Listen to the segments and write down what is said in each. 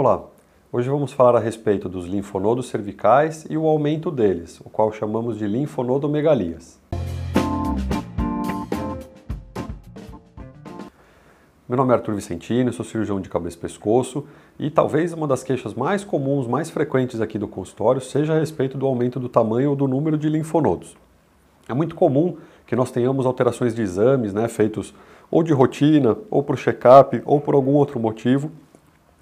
Olá, hoje vamos falar a respeito dos linfonodos cervicais e o aumento deles, o qual chamamos de linfonodomegalias. Meu nome é Arthur Vicentino, sou cirurgião de cabeça e pescoço e talvez uma das queixas mais comuns, mais frequentes aqui do consultório seja a respeito do aumento do tamanho ou do número de linfonodos. É muito comum que nós tenhamos alterações de exames né, feitos ou de rotina, ou por check-up, ou por algum outro motivo,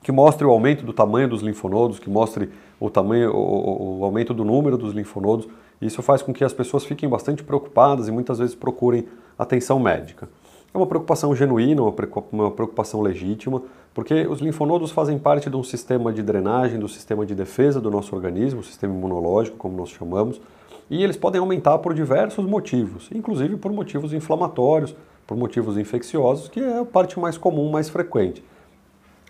que mostre o aumento do tamanho dos linfonodos, que mostre o tamanho, o, o, aumento do número dos linfonodos. Isso faz com que as pessoas fiquem bastante preocupadas e muitas vezes procurem atenção médica. É uma preocupação genuína, uma preocupação legítima, porque os linfonodos fazem parte de um sistema de drenagem, do sistema de defesa do nosso organismo, o sistema imunológico, como nós chamamos, e eles podem aumentar por diversos motivos, inclusive por motivos inflamatórios, por motivos infecciosos, que é a parte mais comum, mais frequente.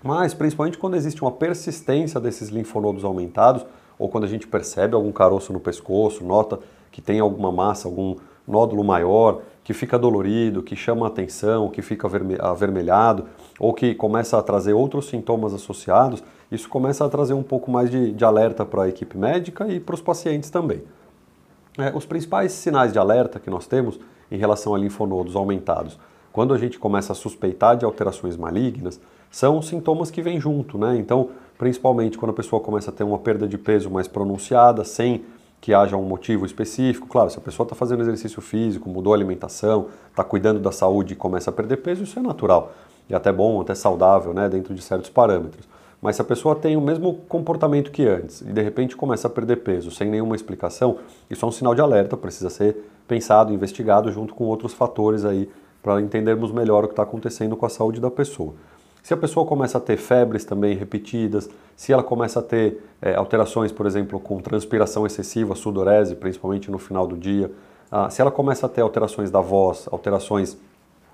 Mas, principalmente quando existe uma persistência desses linfonodos aumentados, ou quando a gente percebe algum caroço no pescoço, nota que tem alguma massa, algum nódulo maior, que fica dolorido, que chama atenção, que fica avermelhado, ou que começa a trazer outros sintomas associados, isso começa a trazer um pouco mais de, de alerta para a equipe médica e para os pacientes também. É, os principais sinais de alerta que nós temos em relação a linfonodos aumentados, quando a gente começa a suspeitar de alterações malignas, são sintomas que vêm junto, né? Então, principalmente quando a pessoa começa a ter uma perda de peso mais pronunciada, sem que haja um motivo específico. Claro, se a pessoa está fazendo exercício físico, mudou a alimentação, está cuidando da saúde e começa a perder peso, isso é natural. E até bom, até saudável, né? Dentro de certos parâmetros. Mas se a pessoa tem o mesmo comportamento que antes e de repente começa a perder peso sem nenhuma explicação, isso é um sinal de alerta, precisa ser pensado, investigado junto com outros fatores aí para entendermos melhor o que está acontecendo com a saúde da pessoa. Se a pessoa começa a ter febres também repetidas, se ela começa a ter é, alterações, por exemplo, com transpiração excessiva, sudorese, principalmente no final do dia, ah, se ela começa a ter alterações da voz, alterações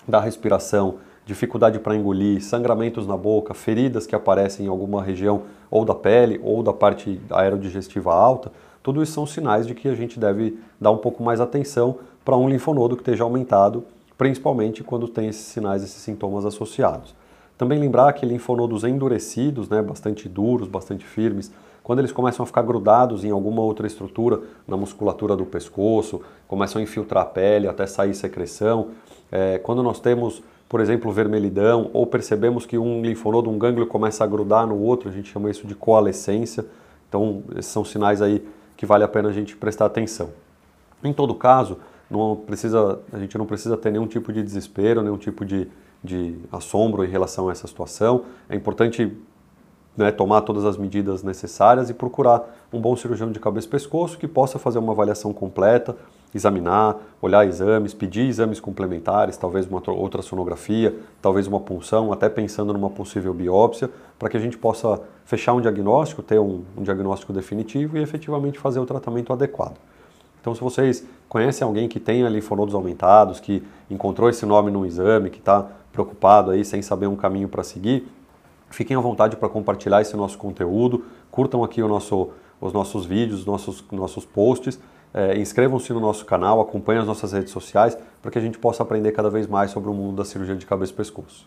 da respiração, dificuldade para engolir, sangramentos na boca, feridas que aparecem em alguma região ou da pele ou da parte aerodigestiva alta, tudo isso são sinais de que a gente deve dar um pouco mais atenção para um linfonodo que esteja aumentado, principalmente quando tem esses sinais, esses sintomas associados. Também lembrar que linfonodos endurecidos, né, bastante duros, bastante firmes, quando eles começam a ficar grudados em alguma outra estrutura, na musculatura do pescoço, começam a infiltrar a pele até sair secreção, é, quando nós temos por exemplo, vermelhidão, ou percebemos que um linfonodo, um gânglio começa a grudar no outro, a gente chama isso de coalescência. Então, esses são sinais aí que vale a pena a gente prestar atenção. Em todo caso, não precisa, a gente não precisa ter nenhum tipo de desespero, nenhum tipo de, de assombro em relação a essa situação. É importante né, tomar todas as medidas necessárias e procurar um bom cirurgião de cabeça e pescoço que possa fazer uma avaliação completa, examinar, olhar exames, pedir exames complementares, talvez uma outra sonografia, talvez uma punção, até pensando numa possível biópsia, para que a gente possa fechar um diagnóstico, ter um, um diagnóstico definitivo e efetivamente fazer o tratamento adequado. Então, se vocês conhecem alguém que tenha linfonodos aumentados, que encontrou esse nome no exame, que está preocupado aí sem saber um caminho para seguir, Fiquem à vontade para compartilhar esse nosso conteúdo, curtam aqui nosso, os nossos vídeos, os nossos, nossos posts, é, inscrevam-se no nosso canal, acompanhem as nossas redes sociais para que a gente possa aprender cada vez mais sobre o mundo da cirurgia de cabeça e pescoço.